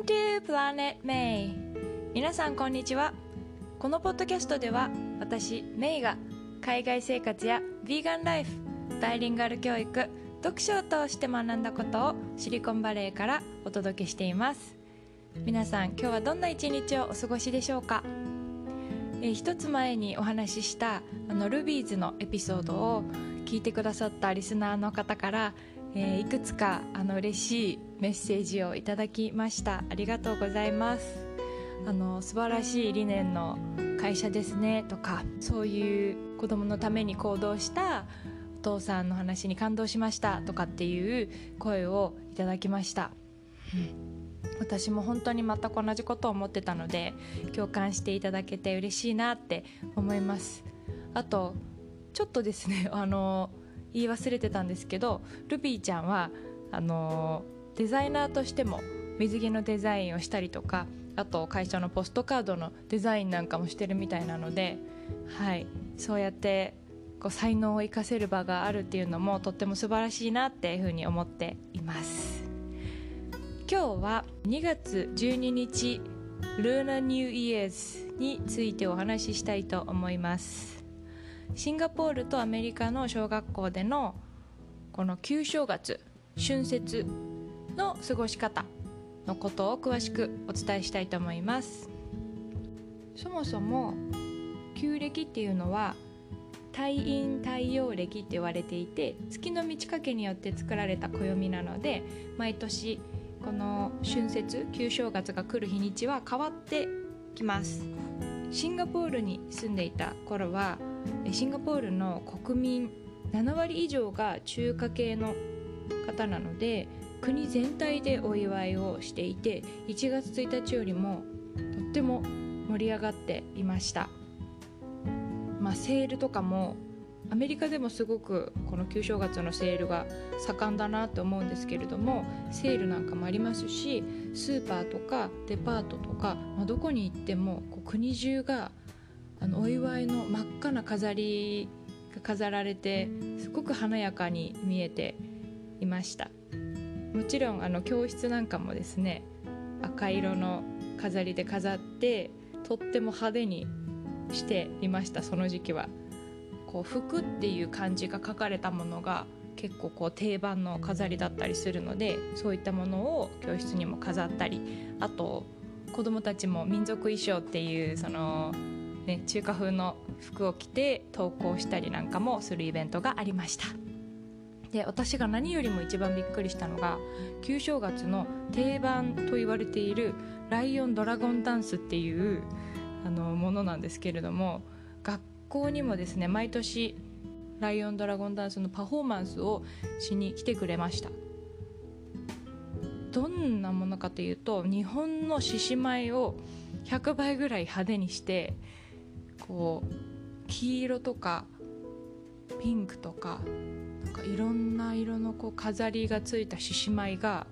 Welcome to Planet May. 皆さんこんにちは。このポッドキャストでは私メイが海外生活やヴィーガンライフバイリンガル教育読書を通して学んだことをシリコンバレーからお届けしています。皆さん今日はどんな一日をお過ごしでしょうか？えー一つ前にお話ししたあのルビーズのエピソードを聞いてくださったリスナーの方から、えーいくつかあの嬉しいメッセージをいただきました。ありがとうございます。あの素晴らしい理念の会社ですねとかそういう子供のために行動したお父さんの話に感動しましたとかっていう声をいただきました、うん私も本当に全く同じことを思ってたので共感していただけて嬉しいなって思います。あとちょっとですねあの言い忘れてたんですけどルビーちゃんはあのデザイナーとしても水着のデザインをしたりとかあと会社のポストカードのデザインなんかもしてるみたいなので、はい、そうやってこう才能を生かせる場があるっていうのもとっても素晴らしいなっていうふうに思っています。今日は2月12日ルーナニューイヤーズについてお話ししたいと思います。シンガポールとアメリカの小学校でのこの旧正月春節の過ごし方のことを詳しくお伝えしたいと思います。そもそも旧暦っていうのは太陰太陽暦って言われていて月の満ち欠けによって作られた暦なので毎年この春節旧正月が来る日にちは変わってきます。シンガポールに住んでいた頃はシンガポールの国民7割以上が中華系の方なので国全体でお祝いをしていて1月1日よりもとっても盛り上がっていました。まあセールとかもアメリカでもすごくこの旧正月のセールが盛んだなと思うんですけれどもセールなんかもありますしスーパーとかデパートとか、まあ、どこに行ってもこう国中があのお祝いの真っ赤な飾りが飾られてすごく華やかに見えていました。もちろんあの教室なんかもですね赤色の飾りで飾ってとっても派手にしていましたその時期は。こう服っていう漢字が書かれたものが結構こう定番の飾りだったりするのでそういったものを教室にも飾ったりあと子どもたちも民族衣装っていうその、ね、中華風の服を着て登校したりなんかもするイベントがありました。で私が何よりも一番びっくりしたのが旧正月の定番と言われているライオンドラゴンダンスっていうあのものなんですけれども学校にもですね毎年ライオンドラゴンダンスのパフォーマンスをしに来てくれました。どんなものかというと日本の獅子舞を100倍ぐらい派手にしてこう黄色とかピンクとかなんかいろんな色のこう飾りがついた獅子舞が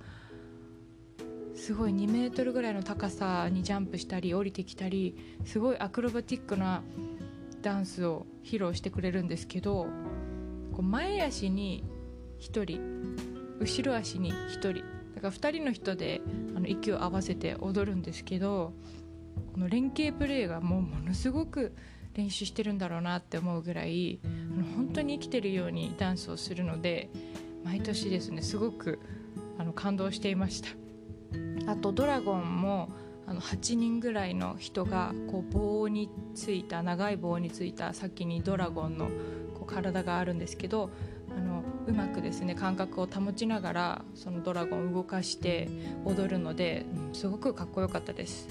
すごい2メートルぐらいの高さにジャンプしたり降りてきたりすごいアクロバティックなダンスを披露してくれるんですけどこう前足に1人後ろ足に1人だから2人の人であの息を合わせて踊るんですけどこの連携プレーがもうものすごく練習してるんだろうなって思うぐらいあの本当に生きてるようにダンスをするので毎年ですねすごくあの感動していました。あとドラゴンもあの8人ぐらいの人がこう棒についた長い棒についた先にドラゴンのこう体があるんですけどあのうまくですね感覚を保ちながらそのドラゴンを動かして踊るので、すごくかっこよかったです。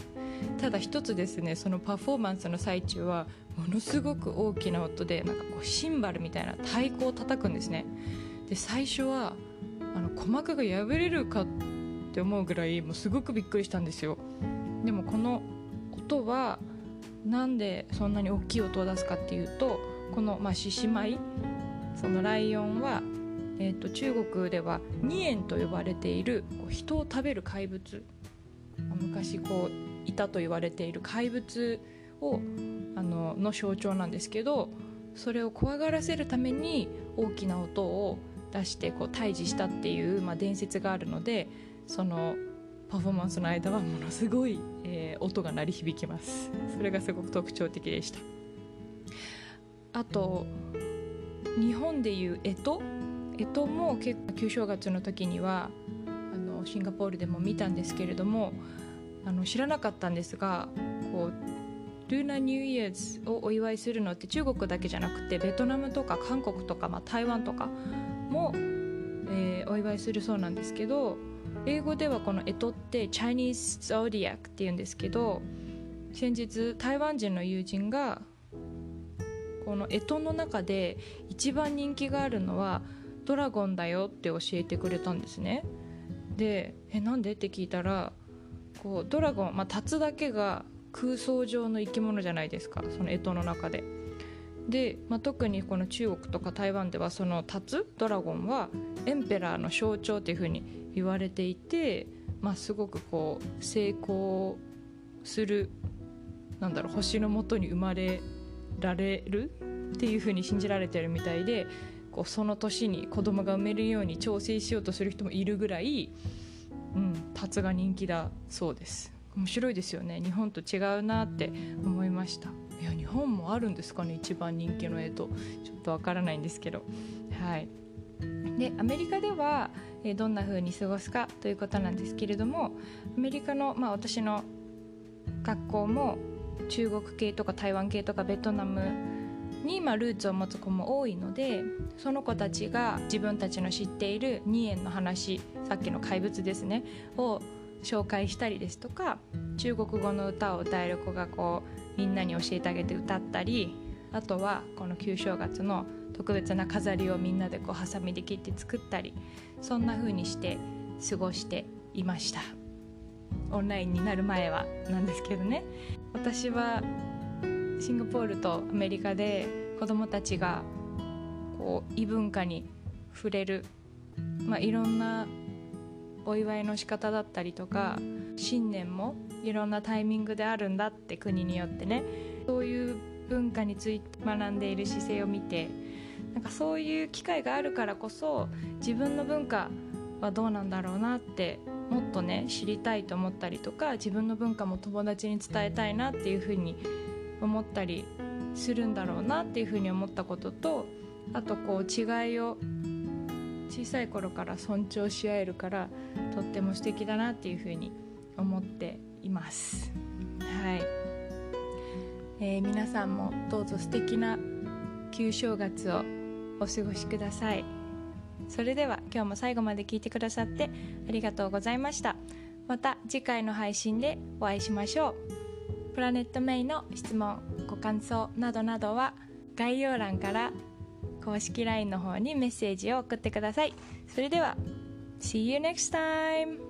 ただ一つですねそのパフォーマンスの最中はものすごく大きな音でなんかこうシンバルみたいな太鼓を叩くんですね。で最初はあの鼓膜が破れるかって思うぐらいもうすごくびっくりしたんですよ。でもこの音はなんでそんなに大きい音を出すかっていうとこのまあ獅子舞そのライオンは、えー、と中国では二円と呼ばれている人を食べる怪物。昔こういたと言われている怪物をあのの象徴なんですけどそれを怖がらせるために大きな音を出してこう退治したっていう、まあ、伝説があるのでそのパフォーマンスの間はものすごい、えー、音が鳴り響きます。それがすごく特徴的でした。あと日本でいう干支？干支も結構旧正月の時にはあのシンガポールでも見たんですけれどもあの知らなかったんですがこうルーナニューイヤーズをお祝いするのって中国だけじゃなくてベトナムとか韓国とか、まあ、台湾とかも、えー、お祝いするそうなんですけど英語ではこの干支って Chinese Zodiac っていうんですけど先日台湾人の友人がこの干支の中で一番人気があるのはドラゴンだよって教えてくれたんですね。でえなんで？って聞いたらこうドラゴン、まあ、立つだけが空想上の生き物じゃないですかその干支の中で。で、まあ、特にこの中国とか台湾ではその立つドラゴンはエンペラーの象徴っていうふうに言われていて、まあ、すごくこう成功するなんだろう星のもとに生まれられるっていうふうに信じられてるみたいでこうその年に子供が産めるように調整しようとする人もいるぐらい、うん、タツが人気だそうです。面白いですよね。日本と違うなって思いました。いや日本もあるんですかね一番人気の絵と。ちょっとわからないんですけど。はい。でアメリカでは、えどんな風に過ごすかということなんですけれどもアメリカの、まあ、私の学校も中国系とか台湾系とかベトナムに、まあ、ルーツを持つ子も多いのでその子たちが自分たちの知っている二円の話さっきの怪物ですねを紹介したりですとか中国語の歌を歌える子がこうみんなに教えてあげて歌ったりあとはこの旧正月の特別な飾りをみんなでこうハサミで切って作ったりそんな風にして過ごしていました。オンラインになる前はなんですけどね。私はシンガポールとアメリカで子どもたちがこう異文化に触れる、まあ、いろんなお祝いの仕方だったりとか信念もいろんなタイミングであるんだって国によってね。そういう文化について学んでいる姿勢を見てなんかそういう機会があるからこそ自分の文化はどうなんだろうなってもっとね知りたいと思ったりとか自分の文化も友達に伝えたいなっていうふうに思ったりするんだろうなっていうふうに思ったこととあとこう違いを小さい頃から尊重し合えるからとっても素敵だなっていうふうに思っています。はい、えー、皆さんもどうぞ素敵な旧正月をお過ごしください。それでは今日も最後まで聞いてくださってありがとうございました。また次回の配信でお会いしましょう。プラネットメイの質問ご感想などなどは概要欄から公式 LINE の方にメッセージを送ってくださいそれでは See you next time!